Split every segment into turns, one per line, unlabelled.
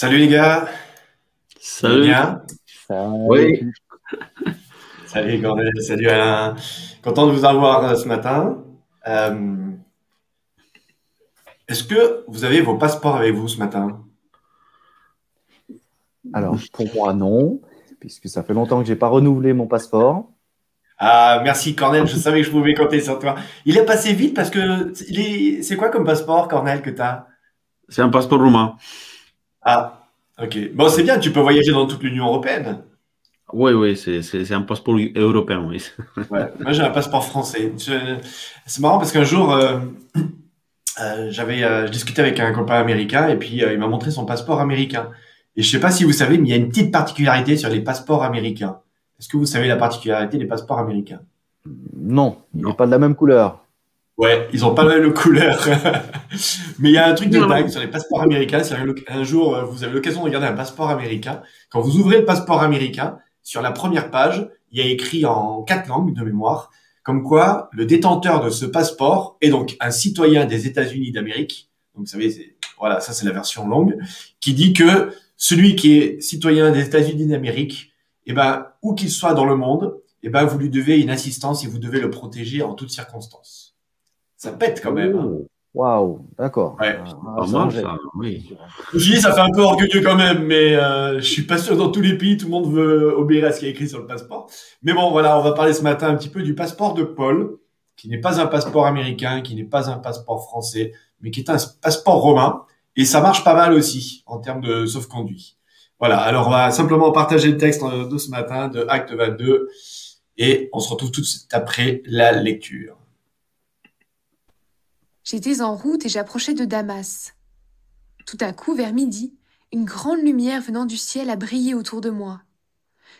Salut les gars.
Salut.
Bien.
Oui.
Salut Cornel, salut Alain. Content de vous avoir euh, ce matin. Euh, Est-ce que vous avez vos passeports avec vous ce matin?
Alors, pour moi, non, puisque ça fait longtemps que j'ai pas renouvelé mon passeport.
Ah, merci Cornel, je savais que je pouvais compter sur toi. Il est passé vite parce que c'est quoi comme passeport, Cornel, que tu as
C'est un passeport roumain.
Ah, ok. Bon, c'est bien, tu peux voyager dans toute l'Union européenne.
Oui, oui, c'est- un passeport européen, oui.
Ouais, moi j'ai un passeport français. C'est marrant parce qu'un jour, euh, euh, j'avais, euh, je discutais avec un copain américain et puis euh, il m'a montré son passeport américain. Et je sais pas si vous savez, mais il y a une petite particularité sur les passeports américains. Est-ce que vous savez la particularité des passeports américains?
Non, il n'est pas de la même couleur.
Ouais, ils ont pas la même couleur. Mais il y a un truc de dingue sur les passeports américains. Un jour, euh, vous avez l'occasion de regarder un passeport américain. Quand vous ouvrez le passeport américain, sur la première page, il y a écrit en quatre langues de mémoire, comme quoi le détenteur de ce passeport est donc un citoyen des États-Unis d'Amérique. Donc, vous savez, voilà, ça c'est la version longue, qui dit que celui qui est citoyen des États-Unis d'Amérique, eh ben, où qu'il soit dans le monde, eh ben, vous lui devez une assistance et vous devez le protéger en toutes circonstances. Ça pète quand même. hein.
Oh, Waouh, d'accord.
Ouais.
Ah,
Pas
ça,
ça, oui.
Je dis, ça fait un peu orgueilleux quand même, mais euh, je suis pas sûr que dans tous les pays, tout le monde veut obéir à ce qui est écrit sur le passeport. Mais bon, voilà, on va parler ce matin un petit peu du passeport de Paul, qui n'est pas un passeport américain, qui n'est pas un passeport français, mais qui est un passeport romain. Et ça marche pas mal aussi en termes de sauf-conduit. Voilà, alors on va simplement partager le texte euh, de ce matin de Acte 22 et on se retrouve tout de suite après la lecture.
J'étais en route et j'approchais de Damas. Tout à coup, vers midi, une grande lumière venant du ciel a brillé autour de moi.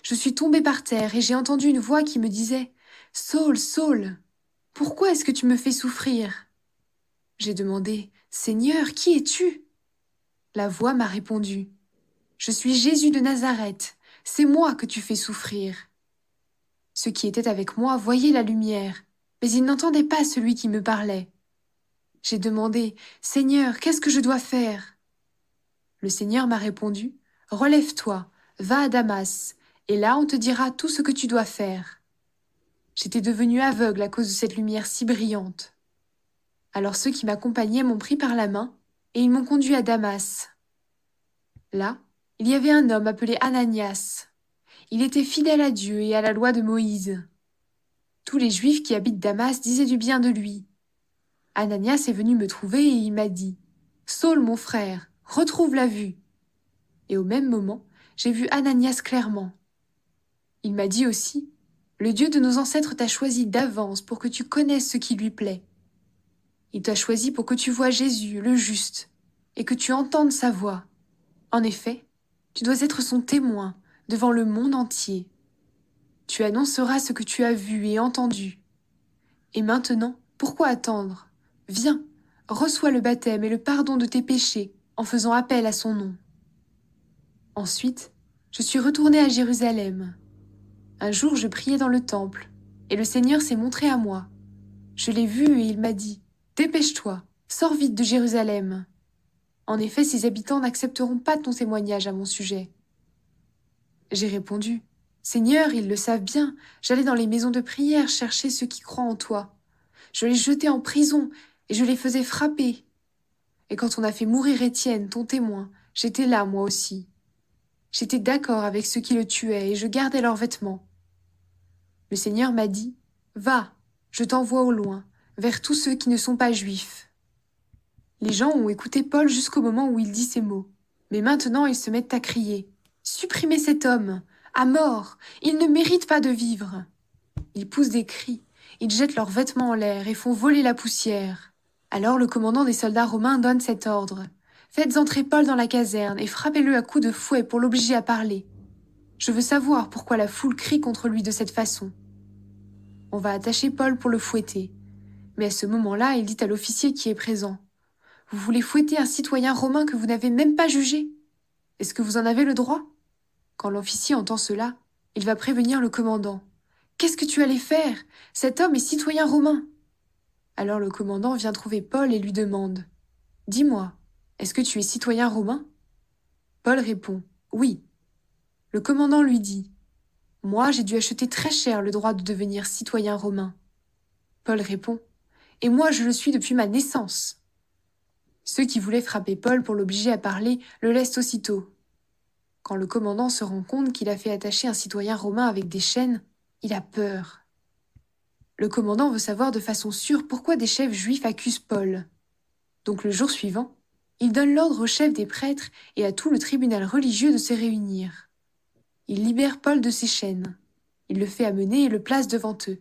Je suis tombée par terre et j'ai entendu une voix qui me disait Saul, Saul, pourquoi est-ce que tu me fais souffrir? J'ai demandé Seigneur, qui es-tu? La voix m'a répondu Je suis Jésus de Nazareth, c'est moi que tu fais souffrir. Ceux qui étaient avec moi voyaient la lumière, mais ils n'entendaient pas celui qui me parlait. J'ai demandé Seigneur, qu'est-ce que je dois faire? Le Seigneur m'a répondu Relève-toi, va à Damas, et là on te dira tout ce que tu dois faire. J'étais devenue aveugle à cause de cette lumière si brillante. Alors ceux qui m'accompagnaient m'ont pris par la main et ils m'ont conduit à Damas. Là, il y avait un homme appelé Ananias. Il était fidèle à Dieu et à la loi de Moïse. Tous les Juifs qui habitent Damas disaient du bien de lui. Ananias est venu me trouver et il m'a dit Saul, mon frère, retrouve la vue. Et au même moment, j'ai vu Ananias clairement. Il m'a dit aussi Le Dieu de nos ancêtres t'a choisi d'avance pour que tu connaisses ce qui lui plaît. Il t'a choisi pour que tu vois Jésus, le juste, et que tu entendes sa voix. En effet, tu dois être son témoin devant le monde entier. Tu annonceras ce que tu as vu et entendu. Et maintenant, pourquoi attendre? Viens, reçois le baptême et le pardon de tes péchés en faisant appel à son nom. Ensuite, je suis retournée à Jérusalem. Un jour, je priais dans le temple, et le Seigneur s'est montré à moi. Je l'ai vu et il m'a dit Dépêche-toi, sors vite de Jérusalem. En effet, ses habitants n'accepteront pas ton témoignage à mon sujet. J'ai répondu Seigneur, ils le savent bien, j'allais dans les maisons de prière chercher ceux qui croient en toi. Je les jetais en prison et je les faisais frapper. Et quand on a fait mourir Étienne, ton témoin, j'étais là moi aussi. J'étais d'accord avec ceux qui le tuaient et je gardais leurs vêtements. Le Seigneur m'a dit, Va, je t'envoie au loin, vers tous ceux qui ne sont pas juifs. Les gens ont écouté Paul jusqu'au moment où il dit ces mots. Mais maintenant ils se mettent à crier, Supprimez cet homme, à mort, il ne mérite pas de vivre. Ils poussent des cris, ils jettent leurs vêtements en l'air et font voler la poussière. Alors le commandant des soldats romains donne cet ordre. Faites entrer Paul dans la caserne et frappez-le à coups de fouet pour l'obliger à parler. Je veux savoir pourquoi la foule crie contre lui de cette façon. On va attacher Paul pour le fouetter. Mais à ce moment-là, il dit à l'officier qui est présent. Vous voulez fouetter un citoyen romain que vous n'avez même pas jugé? Est-ce que vous en avez le droit? Quand l'officier entend cela, il va prévenir le commandant. Qu'est-ce que tu allais faire? Cet homme est citoyen romain. Alors le commandant vient trouver Paul et lui demande Dis-moi, est-ce que tu es citoyen romain? Paul répond Oui. Le commandant lui dit Moi, j'ai dû acheter très cher le droit de devenir citoyen romain. Paul répond Et moi, je le suis depuis ma naissance. Ceux qui voulaient frapper Paul pour l'obliger à parler le laissent aussitôt. Quand le commandant se rend compte qu'il a fait attacher un citoyen romain avec des chaînes, il a peur. Le commandant veut savoir de façon sûre pourquoi des chefs juifs accusent Paul. Donc le jour suivant, il donne l'ordre au chef des prêtres et à tout le tribunal religieux de se réunir. Il libère Paul de ses chaînes. Il le fait amener et le place devant eux.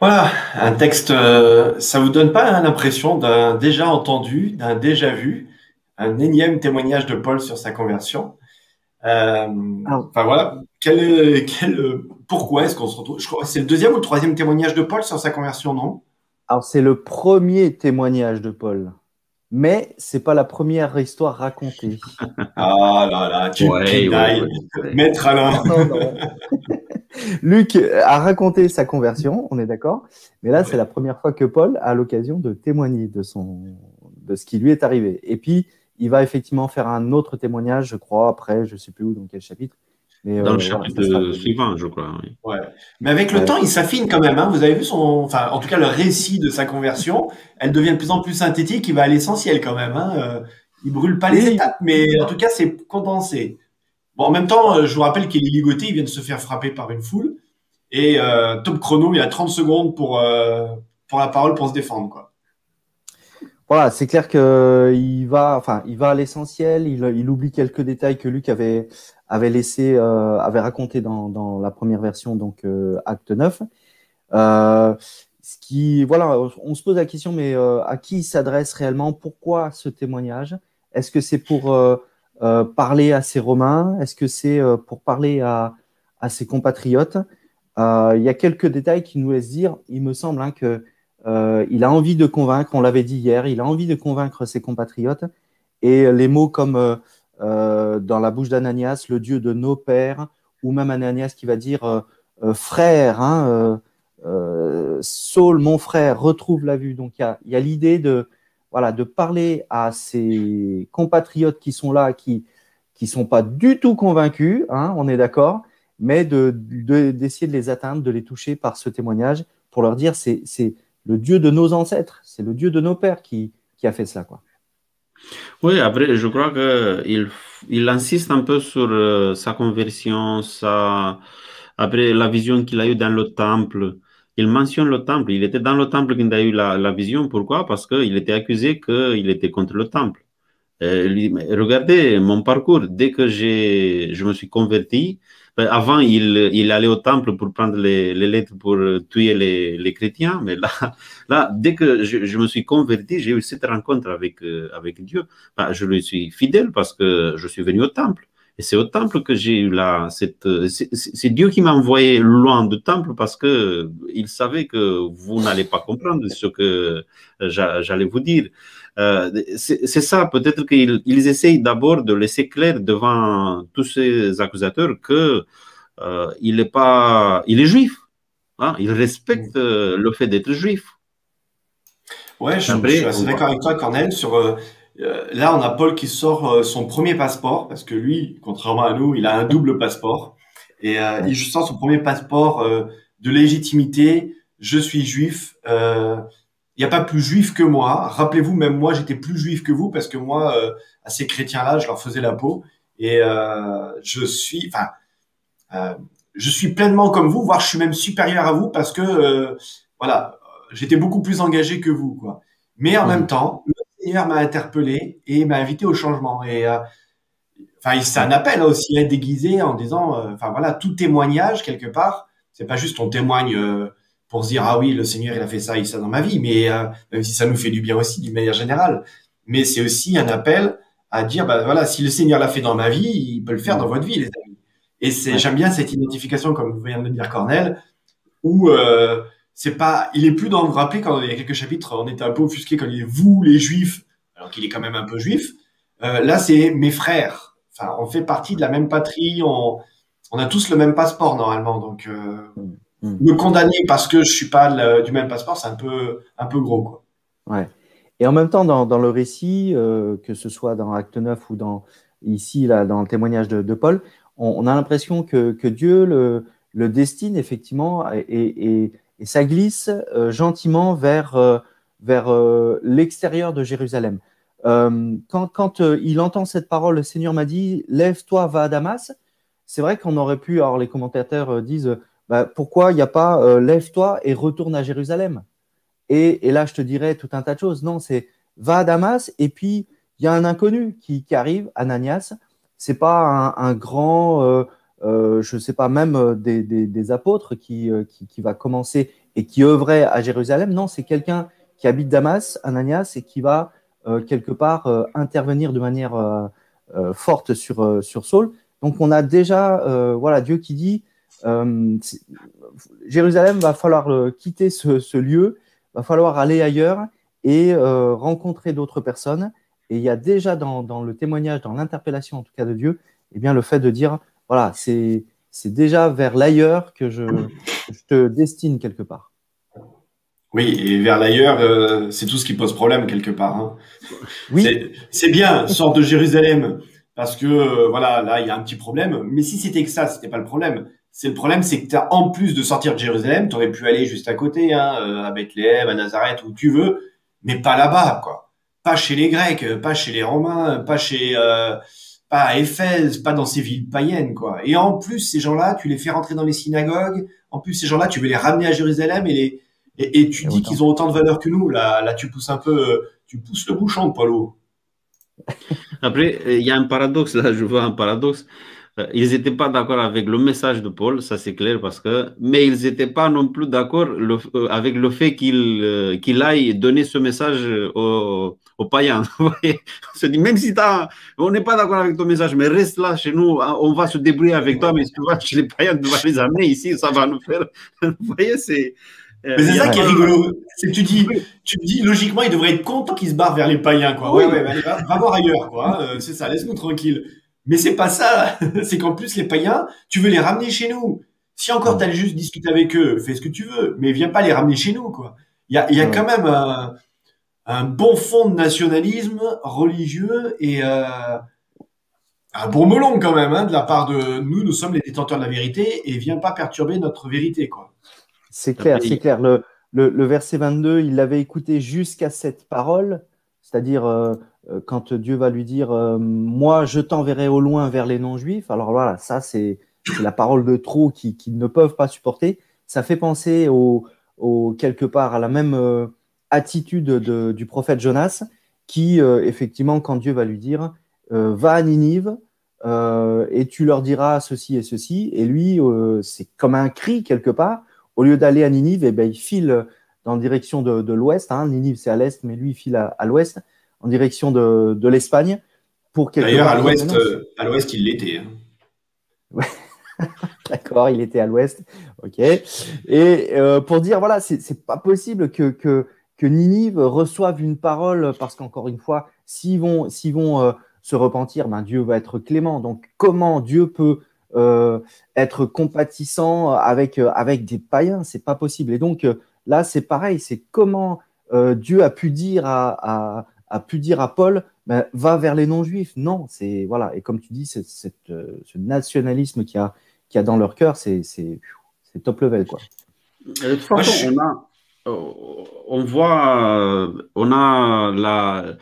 Voilà, un texte, euh, ça vous donne pas l'impression d'un déjà entendu, d'un déjà vu, un énième témoignage de Paul sur sa conversion. Euh, enfin voilà, quel, quel, pourquoi est-ce qu'on se retrouve? Je crois c'est le deuxième ou le troisième témoignage de Paul sur sa conversion, non?
Alors c'est le premier témoignage de Paul, mais c'est pas la première histoire racontée.
ah là là, tu
Ouais, ouais, ouais.
maître Alain.
Non, non. Luc a raconté sa conversion, on est d'accord, mais là c'est la première fois que Paul a l'occasion de témoigner de son de ce qui lui est arrivé. Et puis il va effectivement faire un autre témoignage, je crois, après, je sais plus où, dans quel chapitre. Mais,
Dans
euh,
le
voilà,
chapitre suivant, je crois. oui.
Ouais. Mais avec le
Ouais.
temps, il s'affine quand même. Hein. Vous avez vu son, enfin, en tout cas, le récit de sa conversion, elle devient de plus en plus synthétique. Il va à l'essentiel quand même. Hein. Euh, il brûle pas les
Oui.
étapes, mais en tout cas, c'est condensé. Bon, en même temps, euh, je vous rappelle qu'il est ligoté. Il vient de se faire frapper par une foule. Et euh, top chrono, il a 30 secondes pour euh, pour la parole pour se défendre, quoi.
Voilà, c'est clair que il va, enfin, il va à l'essentiel. Il, il oublie quelques détails que Luc avait avait laissé, euh, avait raconté dans, dans la première version, donc euh, acte 9. Euh, ce qui, voilà, on se pose la question, mais euh, à qui il s'adresse réellement? Pourquoi ce témoignage? Est-ce que c'est pour euh, euh, parler à ses Romains? Est-ce que c'est euh, pour parler à, à ses compatriotes? Euh, Il y a quelques détails qui nous laissent dire, il me semble, hein, que euh, il a envie de convaincre, on l'avait dit hier, il a envie de convaincre ses compatriotes. Et les mots comme euh, euh, dans la bouche d'Ananias, le Dieu de nos pères, ou même Ananias qui va dire frère, hein, Saul, mon frère, retrouve la vue. Donc il y a, l'idée de, parler à ses compatriotes qui sont là, qui qui sont pas du tout convaincus, hein, on est d'accord, mais de de- d'essayer de les atteindre, de les toucher par ce témoignage pour leur dire c'est le Dieu de nos ancêtres, c'est le Dieu de nos pères qui a fait cela quoi.
Oui, après, je crois qu'il il insiste un peu sur euh, sa conversion, sa... après la vision qu'il a eue dans le temple. Il mentionne le temple. Il était dans le temple qu'il a eu la, vision. Pourquoi? Parce qu'il était accusé qu'il était contre le temple. Euh, regardez mon parcours. Dès que je me suis converti, avant, il, il allait au temple pour prendre les, les lettres pour tuer les, les chrétiens. Mais là, là, dès que je, je me suis converti, j'ai eu cette rencontre avec, euh, avec Dieu. Ben, je lui suis fidèle parce que je suis venu au temple. Et c'est au temple que j'ai eu la, cette, c'est Dieu qui m'a envoyé loin du temple parce que il savait que vous n'allez pas comprendre ce que j'a- j'allais vous dire. Euh, c'est ça, peut-être qu'ils ils essayent d'abord de laisser clair devant tous ces accusateurs que euh, il est pas, il est juif. Hein, il respecte euh, le fait d'être juif.
Ouais, je,
Après,
je suis assez d'accord avec toi, Cornel. Sur euh, là, on a Paul qui sort euh, son premier passeport parce que lui, contrairement à nous, il a un double passeport et euh, il sort son premier passeport de légitimité. Je suis juif. Il n'y a pas plus juif que moi. Rappelez-vous, même moi, j'étais plus juif que vous parce que moi, euh, à ces chrétiens-là, je leur faisais la peau et euh, je suis, enfin, euh, je suis pleinement comme vous, voire je suis même supérieur à vous parce que euh, voilà, j'étais beaucoup plus engagé que vous, quoi. Mais en
Mhm.
même temps, le Seigneur m'a interpellé et m'a invité au changement. Et euh, enfin, c'est un appel aussi à déguisé en disant, euh, enfin voilà, tout témoignage quelque part, c'est pas juste on témoigne euh, pour se dire ah oui, le Seigneur il a fait ça et ça dans ma vie, mais euh, même si ça nous fait du bien aussi d'une manière générale, mais c'est aussi un appel à dire bah voilà, si le Seigneur l'a fait dans ma vie, il peut le faire dans votre vie, les amis. Et c'est
Ouais.
j'aime bien cette identification comme vous venez de le dire Cornel, où euh, c'est pas, il est plus dans vous rappeler quand il y a quelques chapitres, on était un peu offusqué quand il dit vous les juifs, alors qu'il est quand même un peu juif. Euh, là, c'est mes frères. Enfin, on fait partie de la même patrie, on, on a tous le même passeport normalement, donc euh,
Mm.
me condamner parce que je suis pas le- du même passeport, c'est un peu, un peu gros quoi.
Ouais. Et en même temps, dans, le récit, que ce soit dans Acte 9 ou dans, ici, là, dans le témoignage de, Paul, on, a l'impression que, Dieu le, le, destine effectivement et, ça glisse gentiment vers, vers l'extérieur de Jérusalem. quand, quand il entend cette parole, le Seigneur m'a dit, lève-toi, va à Damas c'est vrai qu'on aurait pu, alors les commentateurs euh, disent, bah, pourquoi il n'y a pas euh, lève-toi et retourne à Jérusalem? Et, là, je te dirais tout un tas de choses. Non, c'est va à Damas et puis il y a un inconnu qui, arrive, Ananias. C'est pas un, grand, euh, je ne sais pas, même des, apôtres qui, qui, va commencer et qui œuvrait à Jérusalem. Non, c'est quelqu'un qui habite Damas, Ananias, et qui va quelque part intervenir de manière forte sur, sur Saul. Donc on a déjà euh, voilà Dieu qui dit euh, Jérusalem va falloir euh, quitter ce, lieu, va falloir aller ailleurs et rencontrer d'autres personnes. Et il y a déjà dans, le témoignage, dans l'interpellation en tout cas de Dieu, eh bien le fait de dire voilà c'est déjà vers l'ailleurs que je, te destine quelque part.
Oui, et vers l'ailleurs, c'est tout ce qui pose problème quelque part. Hein. Oui. C'est bien, sort de Jérusalem, parce que euh, voilà, là il y a un petit problème. Mais si c'était que ça, c'était pas le problème. C'est le problème, c'est que as, en plus de sortir de Jérusalem, tu aurais pu aller juste à côté, hein, euh, à Bethléem, à Nazareth, où tu veux, mais pas là-bas, quoi. Pas chez les Grecs, pas chez les Romains, pas chez, euh, pas à Éphèse, pas dans ces villes païennes, quoi. Et en plus, ces gens-là, tu les fais rentrer dans les synagogues. En plus, ces gens-là, tu veux les ramener à Jérusalem et les et, et tu dis qu'ils ont autant de valeur que nous. Là, là, tu pousses un peu, tu pousses le bouchon, Paulo.
Après, il y a un paradoxe, là, je vois un paradoxe. Euh, ils n'étaient pas d'accord avec le message de Paul, ça c'est clair, parce que, mais ils n'étaient pas non plus d'accord euh, avec le fait qu'il euh, qu'il aille donner ce message aux, païens. on se dit, même si on n'est pas d'accord avec ton message, mais reste là chez nous, hein, on va se débrouiller avec toi, mais si tu vas chez les païens, tu vas les amener ici, ça va nous faire. Vous voyez, c'est.
Mais c'est ça qui est rigolo. C'est que tu dis, tu dis, logiquement, il devrait être content qu'il se barre vers les païens, quoi. Ouais, ouais, allez, va, voir ailleurs, quoi. Hein. Euh, c'est ça, laisse-nous tranquille. Mais c'est pas ça. c'est qu'en plus, les païens, tu veux les ramener chez nous. Si encore t'allais juste discuter avec eux, fais ce que tu veux, mais viens pas les ramener chez nous, quoi. Il y a, y a quand même un, un, bon fond de nationalisme religieux et euh, un bon melon quand même, hein, de la part de nous. Nous sommes les détenteurs de la vérité et viens pas perturber notre vérité, quoi.
C'est clair, c'est clair. Le, le, verset 22, il l'avait écouté jusqu'à cette parole, c'est-à-dire euh, quand Dieu va lui dire euh, Moi, je t'enverrai au loin vers les non-juifs. Alors voilà, ça, c'est la parole de trop qu'ils qui ne peuvent pas supporter. Ça fait penser au, quelque part à la même attitude de, du prophète Jonas, qui, effectivement, quand Dieu va lui dire Va à Ninive, et tu leur diras ceci et ceci. Et lui, c'est comme un cri quelque part au lieu d'aller à Ninive, eh ben, il file dans la direction de, l'ouest. Hein. Ninive, c'est à l'est, mais lui, il file à, l'ouest, en direction de, l'Espagne.
pour D'ailleurs, à l'ouest, euh, à l'ouest, il l'était.
Hein. D'accord, il était à l'ouest. Ok. Et euh, pour dire, voilà, c'est pas possible que, que, Ninive reçoive une parole, parce qu'encore une fois, s'ils vont, vont euh, se repentir, ben, Dieu va être clément. Donc, comment Dieu peut euh, être compatissant avec, avec des païens, c'est pas possible. Et donc là, c'est pareil, c'est comment Dieu a pu dire à, a pu dire à Paul, ben, va vers les non-juifs. Non, c'est voilà. Et comme tu dis, c'est, ce nationalisme qui a, qui a dans leur cœur, c'est, c'est, top level quoi.
De toute façon, on a, on voit, on a la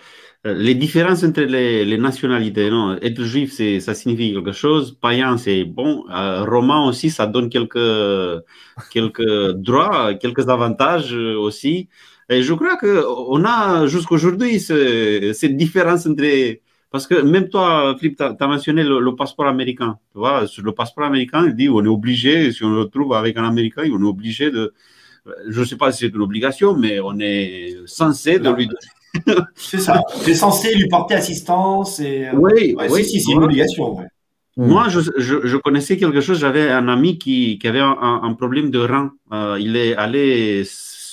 euh, les différences entre les, nationalités, non? Être juif, c'est, ça signifie quelque chose, païen, c'est bon, euh, romain aussi, ça donne quelques, quelques droits, quelques avantages aussi. Et je crois qu'on a jusqu'aujourd'hui cette différence entre. Parce que même toi, Philippe, tu as, mentionné le, passeport américain. Tu vois, sur le passeport américain, il dit on est obligé, si on le retrouve avec un Américain, on est obligé de. Je ne sais pas si c'est une obligation, mais on est censé de lui donner
c'est ça. Tu es censé lui porter assistance. Et...
Euh, oui, oui.
Si, c'est une obligation.
Moi, je, je, connaissais quelque chose. J'avais un ami qui, qui avait un, problème de rein. Euh, il est allé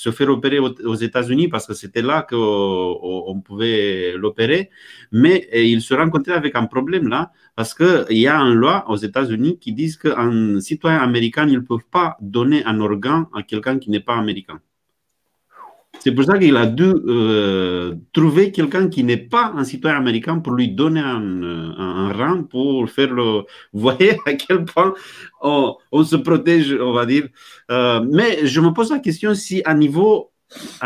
se faire opérer aux, États-Unis parce que c'était là qu'on pouvait l'opérer. Mais il se rencontrait avec un problème là parce qu'il y a une loi aux États-Unis qui dit qu'un citoyen américain, ne peuvent pas donner un organe à quelqu'un qui n'est pas américain. C'est pour ça qu'il a dû euh, trouver quelqu'un qui n'est pas un citoyen américain pour lui donner un, rang pour faire le. Vous à quel point on, se protège, on va dire. Euh, mais je me pose la question si à niveau,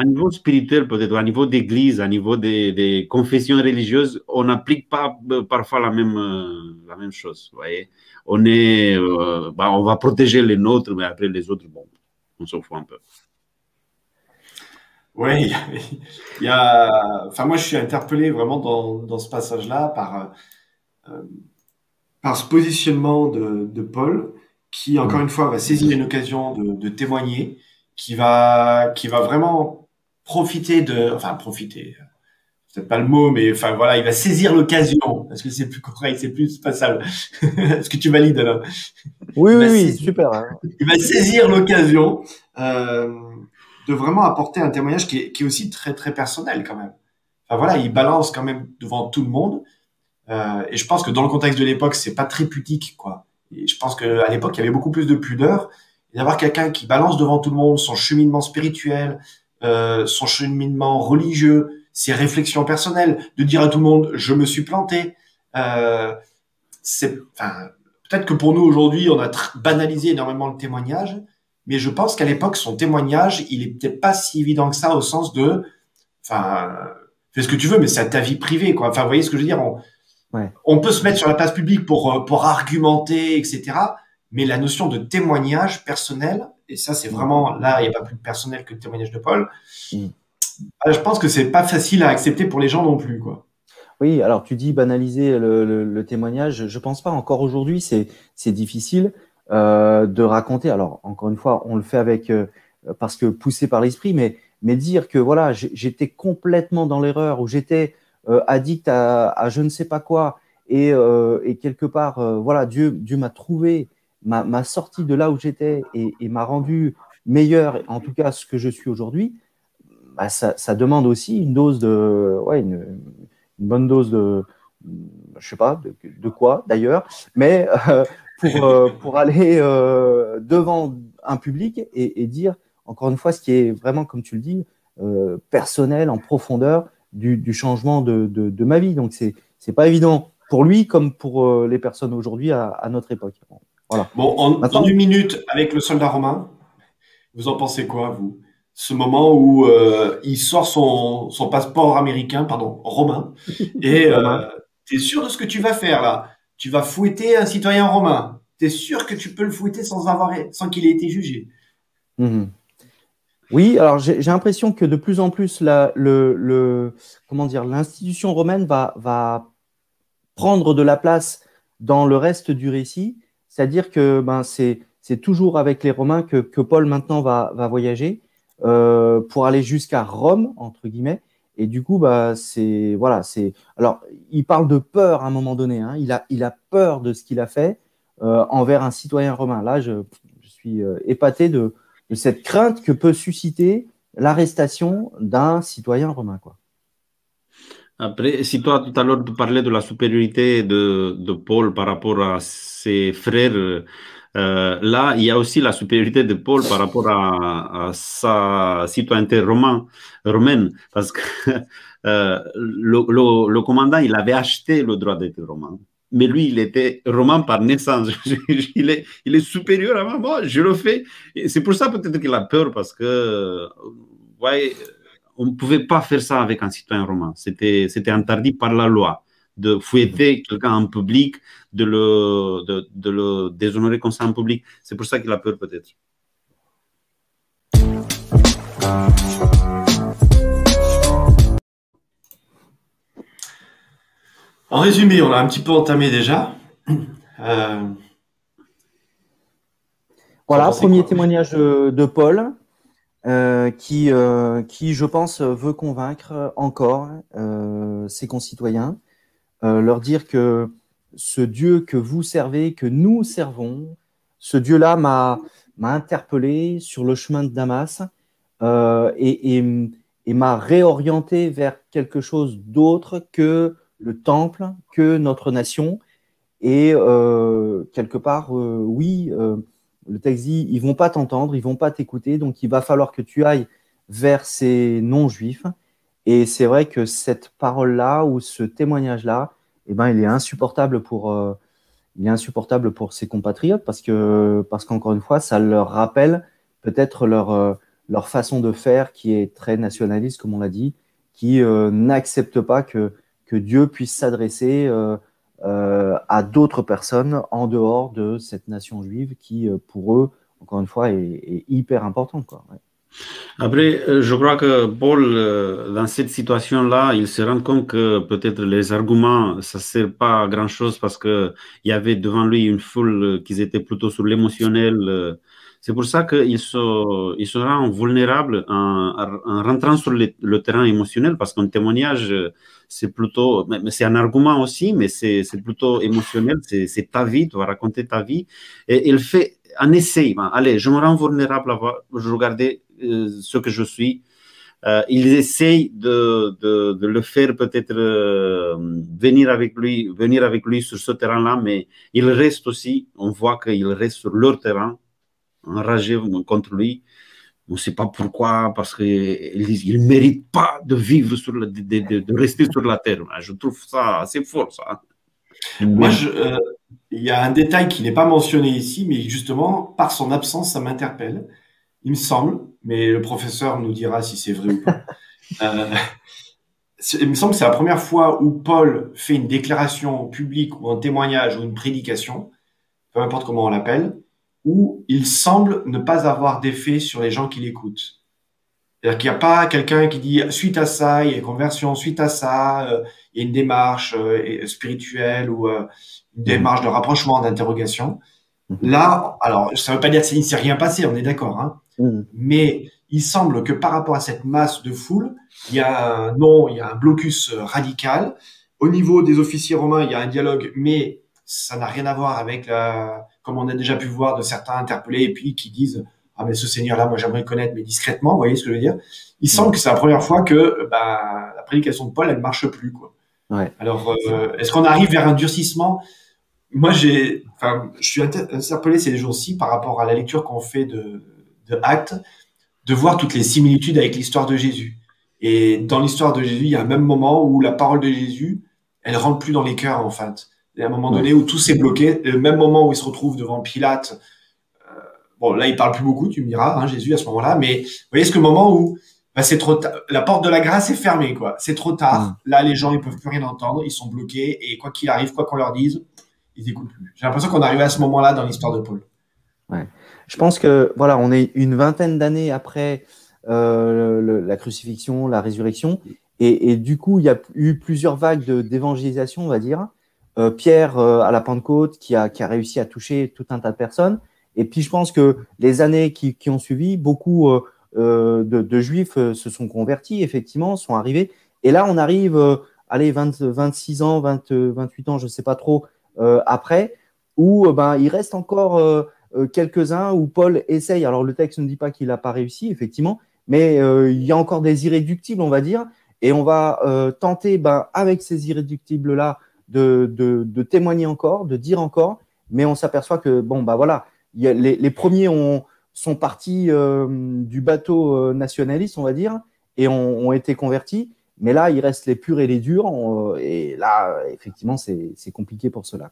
niveau spirituel, peut-être, à niveau d'église, à niveau des, confessions religieuses, on n'applique pas euh, parfois la même, euh, chose. Vous voyez on, bah, on va protéger les nôtres, mais après les autres, bon, on s'en fout un peu.
Oui, il y a, enfin moi je suis interpellé vraiment dans, dans ce passage-là par euh, par ce positionnement de, de, Paul qui encore une fois va saisir une occasion de, de, témoigner, qui va qui va vraiment profiter de, enfin profiter, peut-être pas le mot, mais enfin voilà, il va saisir l'occasion parce que c'est plus correct, c'est plus passable? Est-ce que tu valides là
Oui, oui, oui, super. Hein.
Il va saisir l'occasion. Euh, de vraiment apporter un témoignage qui est, aussi très très personnel quand même. Enfin voilà, il balance quand même devant tout le monde. Euh, et je pense que dans le contexte de l'époque, c'est pas très pudique quoi. Et je pense qu'à l'époque, il y avait beaucoup plus de pudeur. D'avoir quelqu'un qui balance devant tout le monde son cheminement spirituel, euh, son cheminement religieux, ses réflexions personnelles, de dire à tout le monde je me suis planté. Euh, c'est, enfin, peut-être que pour nous aujourd'hui, on a banalisé énormément le témoignage, mais je pense qu'à l'époque, son témoignage, il est peut-être pas si évident que ça au sens de, enfin, fais ce que tu veux, mais c'est ta vie privée, quoi. Enfin, vous voyez ce que je veux dire on, on peut se mettre sur la place publique pour euh, pour argumenter, etc. Mais la notion de témoignage personnel, et ça, c'est vraiment là, il n'y a pas plus personnel que le témoignage de Paul. Mm. Euh, je pense que c'est pas facile à accepter pour les gens non plus, quoi.
Oui, alors tu dis banaliser le, le, le témoignage. Je pense pas. Encore aujourd'hui, c'est c'est difficile. Euh, de raconter. Alors encore une fois, on le fait avec euh, parce que poussé par l'esprit, mais mais dire que voilà, j'étais complètement dans l'erreur ou j'étais euh, addict à, je ne sais pas quoi et, et quelque part voilà Dieu Dieu m'a trouvé m'a sorti de là où j'étais et, m'a rendu meilleur en tout cas ce que je suis aujourd'hui. Bah, ça, demande aussi une dose de ouais une, bonne dose de je sais pas de, quoi d'ailleurs, mais pour aller euh, devant un public et, et, dire, encore une fois, ce qui est vraiment, comme tu le dis, euh, personnel, en profondeur du, du changement de, de, de, ma vie. Donc, c'est n'est pas évident pour lui comme pour euh, les personnes aujourd'hui à, à, notre époque.
Voilà. Bon, en, en, une minute, avec le soldat romain, vous en pensez quoi, vous? Ce moment où euh, il sort son, son passeport américain, pardon, romain, et euh, tu es sûr de ce que tu vas faire là? Tu vas fouetter un citoyen romain. Tu es sûr que tu peux le fouetter sans, qu'il ait été jugé?
Mhm. Oui, alors j'ai l'impression que de plus en plus la, l'institution romaine va, va prendre de la place dans le reste du récit, c'est-à-dire que ben, c'est toujours avec les Romains que, que Paul maintenant va, va voyager euh, pour aller jusqu'à Rome entre guillemets et du coup, bah, c'est voilà, c'est. Alors, il parle de peur à un moment donné. Hein. Il a, il a peur de ce qu'il a fait euh, envers un citoyen romain. Là, je, je suis euh, épaté de, cette crainte que peut susciter l'arrestation d'un citoyen romain.
Après, si toi tout à l'heure tu parlais de la supériorité de Paul par rapport à ses frères euh, là, il y a aussi la supériorité de Paul par rapport à, sa citoyenneté romaine, romaine parce que euh, le, commandant, il avait acheté le droit d'être romain. Mais lui, il était romain par naissance. il, est, il est supérieur à moi. Je le fais. C'est pour ça peut-être qu'il a peur parce que, ouais, on ne pouvait pas faire ça avec un citoyen romain. C'était interdit par la loi de fouetter quelqu'un en public, de le, de, de le déshonorer comme ça en public. C'est pour ça qu'il a peur peut-être.
En résumé, on a un petit peu entamé déjà. Euh...
Voilà, premier témoignage de Paul, euh, qui, euh, qui, je pense, veut convaincre encore euh, ses concitoyens euh, leur dire que ce Dieu que vous servez, que nous servons, ce Dieu-là m'a interpellé sur le chemin de Damas euh, et, et, m'a réorienté vers quelque chose d'autre que le temple, que notre nation. Et euh, quelque part, oui, le texte dit, ils vont pas t'entendre, ils vont pas t'écouter, donc il va falloir que tu ailles vers ces non-juifs Et c'est vrai que cette parole-là ou ce témoignage-là, eh ben, il est insupportable pour, euh, il est insupportable pour ses compatriotes parce que, parce qu'encore une fois, ça leur rappelle peut-être leur, euh, leur façon de faire qui est très nationaliste, comme on l'a dit, qui euh, n'accepte pas que, que Dieu puisse s'adresser à d'autres personnes en dehors de cette nation juive qui, pour eux, encore une fois, est, hyper importante. Quoi.
Après, euh, je crois que Paul, euh, dans cette situation-là, il se rend compte que peut-être les arguments, ça ne sert pas à grand-chose parce qu'il y avait devant lui une foule qui était plutôt sur l'émotionnel. C'est pour ça qu'il se, il se rend vulnérable en, en rentrant sur le, terrain émotionnel parce qu'un témoignage, c'est plutôt, c'est un argument aussi, mais c'est plutôt émotionnel, c'est ta vie, tu vas raconter ta vie. Et il fait un essai. Allez, je me rends vulnérable, je regardais euh, ce que je suis. Euh, il essaye de, de, le faire peut-être euh, venir avec lui, venir avec lui sur ce terrain-là, mais il reste aussi, on voit qu'il reste sur leur terrain, enragé contre lui. On ne sait pas pourquoi, parce qu'il ne mérite pas de vivre, sur de, rester sur la terre. Je trouve ça assez fort, ça.
Moi, il y a un détail qui n'est pas mentionné ici, mais justement, par son absence, ça m'interpelle il me semble, mais le professeur nous dira si c'est vrai ou pas. Euh, il me semble que c'est la première fois où Paul fait une déclaration publique ou un témoignage ou une prédication, peu importe comment on l'appelle, où il semble ne pas avoir d'effet sur les gens qui l'écoutent. C'est-à-dire qu'il n'y a pas quelqu'un qui dit suite à ça, il y a une conversion, suite à ça, euh, il y a une démarche euh, spirituelle ou une démarche de rapprochement, d'interrogation. Mhm. Là, alors, ça ne veut pas dire qu'il ne s'est rien passé, on est d'accord, hein, Mm. Mais il semble que par rapport à cette masse de foule, il y a un non, il y a un blocus radical. Au niveau des officiers romains, il y a un dialogue, mais ça n'a rien à voir avec la, comme on a déjà pu voir de certains interpellés et puis qui disent ah mais ce seigneur-là, moi j'aimerais le connaître, mais discrètement, vous voyez ce que je veux dire Il semble que c'est la première fois que bah, la prédication de Paul, elle marche plus quoi.
Ouais.
Alors, euh, est-ce qu'on arrive vers un durcissement? Moi, j'ai, enfin, je suis interpellé ces jours-ci par rapport à la lecture qu'on fait de de Actes, de voir toutes les similitudes avec l'histoire de Jésus. Et dans l'histoire de Jésus, il y a un même moment où la parole de Jésus, elle rentre plus dans les cœurs, en fait. Il y a un moment donné où tout s'est bloqué. Le même moment où il se retrouve devant Pilate, euh, bon, là, il parle plus beaucoup, tu me diras, hein, Jésus, à ce moment-là, mais vous voyez ce que moment où bah, c'est trop la porte de la grâce est fermée, quoi. C'est trop tard. Là, les gens, ils peuvent plus rien entendre, ils sont bloqués, et quoi qu'il arrive, quoi qu'on leur dise, ils écoutent plus. J'ai l'impression qu'on arrive à ce moment-là dans l'histoire de Paul.
Ouais. Je pense que voilà, on est une vingtaine d'années après euh, la crucifixion, la résurrection, et, du coup, il y a eu plusieurs vagues d'évangélisation, on va dire. Euh, Pierre euh, à la Pentecôte qui a, qui a réussi à toucher tout un tas de personnes. Et puis je pense que les années qui, qui ont suivi, beaucoup de, de, juifs se sont convertis, effectivement, sont arrivés. Et là, on arrive, allez, 20, 26 ans, 20, 28 ans, je ne sais pas trop, après, où ben, il reste encore euh, quelques-uns où Paul essaye, alors le texte ne dit pas qu'il n'a pas réussi, effectivement, mais euh, il y a encore des irréductibles, on va dire, et on va euh, tenter, ben, avec ces irréductibles-là, de, de, témoigner encore, de dire encore, mais on s'aperçoit que, bon, bah voilà, les, les, premiers ont, sont partis du bateau nationaliste, on va dire, et ont, ont, été convertis, mais là, il reste les purs et les durs, et là, effectivement, c'est compliqué pour cela.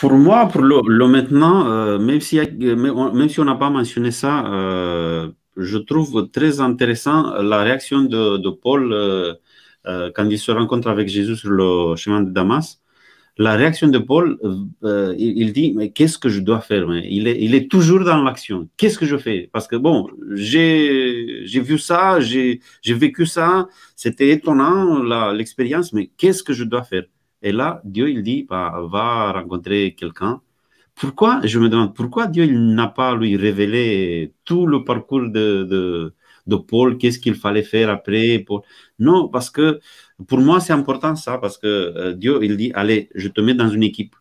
Pour moi, pour le, maintenant, euh, même, si, même si on n'a pas mentionné ça, euh, je trouve très intéressant la réaction de, Paul euh, quand il se rencontre avec Jésus sur le chemin de Damas. La réaction de Paul, il, dit, mais qu'est-ce que je dois faire? Il est, il est toujours dans l'action. Qu'est-ce que je fais? Parce que, bon, j'ai vu ça, j'ai vécu ça, c'était étonnant l'expérience, mais qu'est-ce que je dois faire? Et là, Dieu, il dit, bah, va rencontrer quelqu'un. Pourquoi, je me demande, pourquoi Dieu n'a pas lui révélé tout le parcours de, de, de Paul, qu'est-ce qu'il fallait faire après pour... Non, parce que pour moi, c'est important ça, parce que euh, Dieu, il dit, allez, je te mets dans une équipe.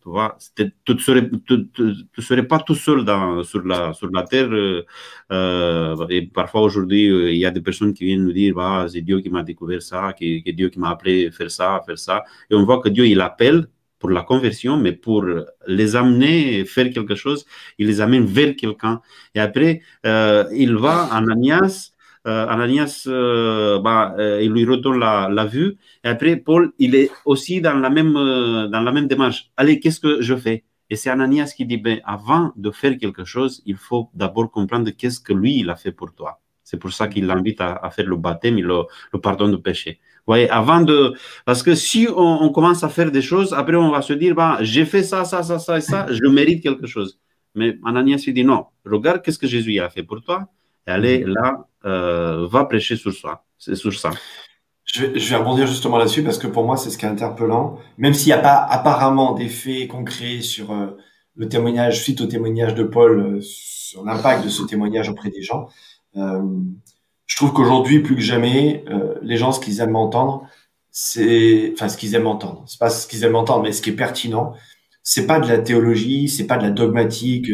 Tu tu ne serais, pas tout seul sur, la, sur la terre. Euh, euh, et parfois aujourd'hui, il y a des personnes qui viennent nous dire bah, c'est Dieu qui m'a découvert ça, que, Dieu qui m'a appelé faire ça, faire ça. Et on voit que Dieu, il appelle pour la conversion, mais pour les amener, faire quelque chose, il les amène vers quelqu'un. Et après, euh, il va, Ananias, euh, Ananias, euh, bah, il lui redonne la, la, vue. Et après, Paul, il est aussi dans la même, dans la même démarche. Allez, qu'est-ce que je fais? Et c'est Ananias qui dit, ben, avant de faire quelque chose, il faut d'abord comprendre qu'est-ce que lui, il a fait pour toi. C'est pour ça qu'il l'invite à, faire le baptême et le, pardon de péché voyez, avant de. Parce que si on, commence à faire des choses, après on va se dire, bah, j'ai fait ça, ça, ça, ça et ça, je mérite quelque chose. Mais Ananias lui dit non, regarde qu'est-ce que Jésus a fait pour toi, allez mhm. là, euh, va prêcher sur ça. C'est sur ça.
Je vais, je vais, rebondir justement là-dessus parce que pour moi, c'est ce qui est interpellant. Même s'il n'y a pas apparemment des faits concrets sur euh, le témoignage, suite au témoignage de Paul, euh, sur l'impact de ce témoignage auprès des gens, je trouve qu'aujourd'hui, plus que jamais, les gens, ce qu'ils aiment entendre, c'est, enfin, ce qu'ils aiment entendre, c'est pas ce qu'ils aiment entendre, mais ce qui est pertinent, c'est pas de la théologie, c'est pas de la dogmatique.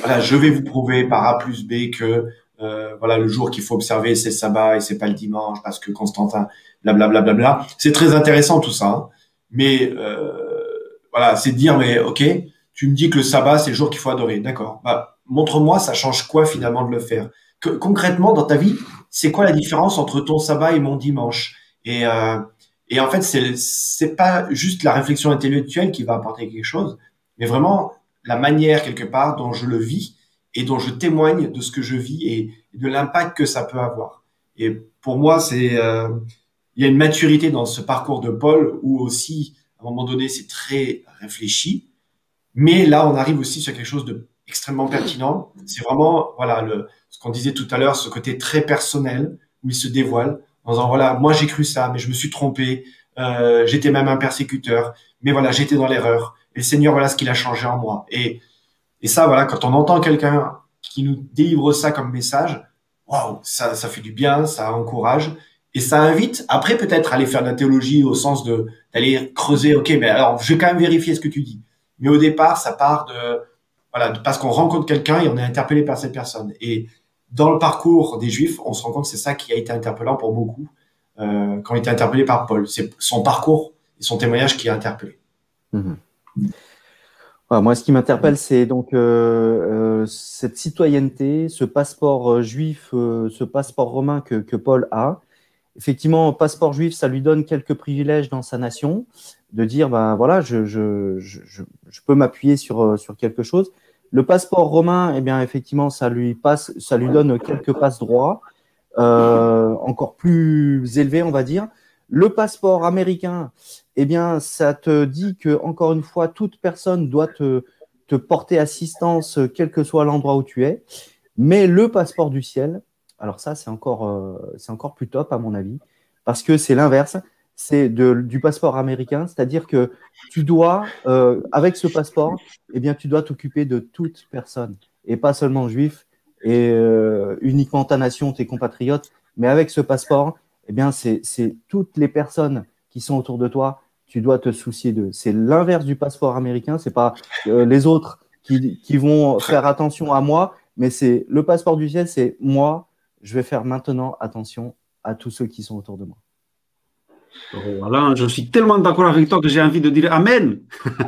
Voilà, je vais vous prouver par A plus B que euh, voilà le jour qu'il faut observer c'est sabbat et c'est pas le dimanche parce que Constantin, blablabla. Bla, bla, bla, c'est très intéressant tout ça, hein. mais voilà, c'est de dire mais ok, tu me dis que le sabbat c'est le jour qu'il faut adorer, d'accord. Bah, montre-moi, ça change quoi finalement de le faire? Concrètement dans ta vie, c'est quoi la différence entre ton sabbat et mon dimanche? Et, euh, en fait, c'est pas juste la réflexion intellectuelle qui va apporter quelque chose, mais vraiment la manière quelque part dont je le vis et dont je témoigne de ce que je vis et de l'impact que ça peut avoir. Et pour moi, c'est euh, il y a une maturité dans ce parcours de Paul où aussi à un moment donné c'est très réfléchi, mais là on arrive aussi sur quelque chose de extrêmement pertinent. C'est vraiment voilà le ce qu'on disait tout à l'heure, ce côté très personnel où il se dévoile en disant voilà, moi j'ai cru ça, mais je me suis trompé, euh, j'étais même un persécuteur, mais voilà, j'étais dans l'erreur. Et Seigneur, voilà ce qu'il a changé en moi. Et, et ça, voilà, quand on entend quelqu'un qui nous délivre ça comme message, waouh, ça, ça fait du bien, ça encourage. Et ça invite, après peut-être aller faire de la théologie au sens de d'aller creuser, ok, mais alors je vais quand même vérifier ce que tu dis. Mais au départ, ça part de, voilà, parce qu'on rencontre quelqu'un et on est interpellé par cette personne. Et dans le parcours des Juifs, on se rend compte que c'est ça qui a été interpellant pour beaucoup euh, quand il été interpellé par Paul. C'est son parcours et son témoignage qui a interpellé.
Moi, ce qui m'interpelle, c'est donc euh, euh, cette citoyenneté, ce passeport juif, ce passeport romain que, que, Paul a. Effectivement, passeport juif, ça lui donne quelques privilèges dans sa nation, de dire, ben voilà, je, je, je, je peux m'appuyer sur, sur quelque chose. Le passeport romain, eh bien, effectivement, ça lui passe, ça lui donne quelques passes droits, euh, encore plus élevés, on va dire. Le passeport américain, eh bien, ça te dit que, encore une fois, toute personne doit te, te porter assistance, quel que soit l'endroit où tu es. Mais le passeport du ciel, alors ça, c'est encore, euh, plus top, à mon avis, parce que c'est l'inverse c'est du passeport américain, c'est-à-dire que tu dois, euh, avec ce passeport, eh bien, tu dois t'occuper de toute personne, et pas seulement juif, et euh, uniquement ta nation, tes compatriotes, mais avec ce passeport, eh bien, c'est toutes les personnes qui sont autour de toi, tu dois te soucier d'eux. C'est l'inverse du passeport américain, c'est pas euh, les autres qui, qui vont faire attention à moi, mais c'est le passeport du ciel, c'est moi, je vais faire maintenant attention à tous ceux qui sont autour de moi.
Voilà, je suis tellement d'accord avec toi que j'ai envie de dire Amen.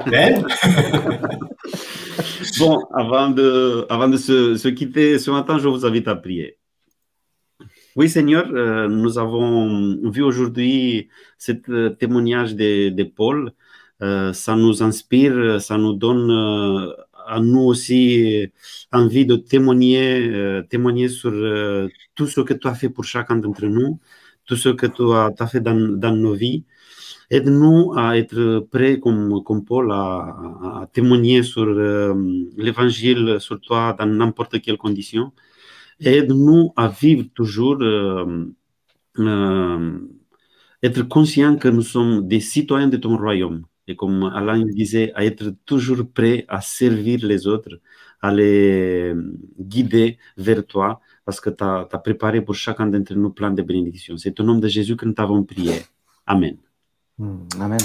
Amen. bon, avant de, avant de se, quitter ce matin, je vous invite à prier. Oui, Seigneur, euh, nous avons vu aujourd'hui ce euh, témoignage de, Paul. Euh, ça nous inspire, ça nous donne à nous aussi envie de témoigner, témoigner sur tout ce que tu as fait pour chacun d'entre nous tout ce que tu as, fait dans, nos vies. Aide-nous à être prêts, comme, Paul, à, témoigner sur euh, l'évangile, sur toi, dans n'importe quelle condition. Aide-nous à vivre toujours, euh, euh, être conscients que nous sommes des citoyens de ton royaume. Et comme Alain disait, à être toujours prêts à servir les autres, à les guider vers toi, parce que tu as, préparé pour chacun d'entre nous plein de bénédictions. C'est au nom de Jésus que nous t'avons prié. Amen.
Hmm, amen.